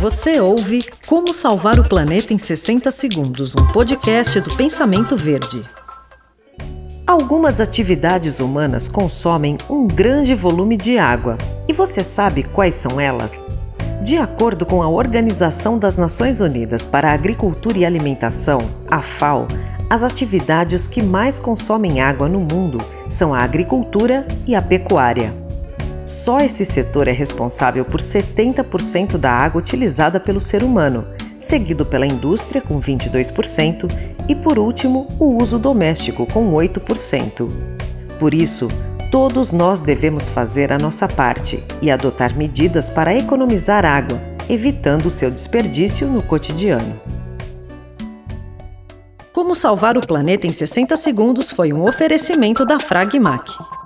Você ouve Como Salvar o Planeta em 60 Segundos, um podcast do Pensamento Verde. Algumas atividades humanas consomem um grande volume de água. E você sabe quais são elas? De acordo com a Organização das Nações Unidas para a Agricultura e Alimentação, a FAO, as atividades que mais consomem água no mundo são a agricultura e a pecuária. Só esse setor é responsável por 70% da água utilizada pelo ser humano, seguido pela indústria, com 22%, e por último, o uso doméstico, com 8%. Por isso, todos nós devemos fazer a nossa parte e adotar medidas para economizar água, evitando seu desperdício no cotidiano. Como salvar o planeta em 60 segundos foi um oferecimento da Fragmac.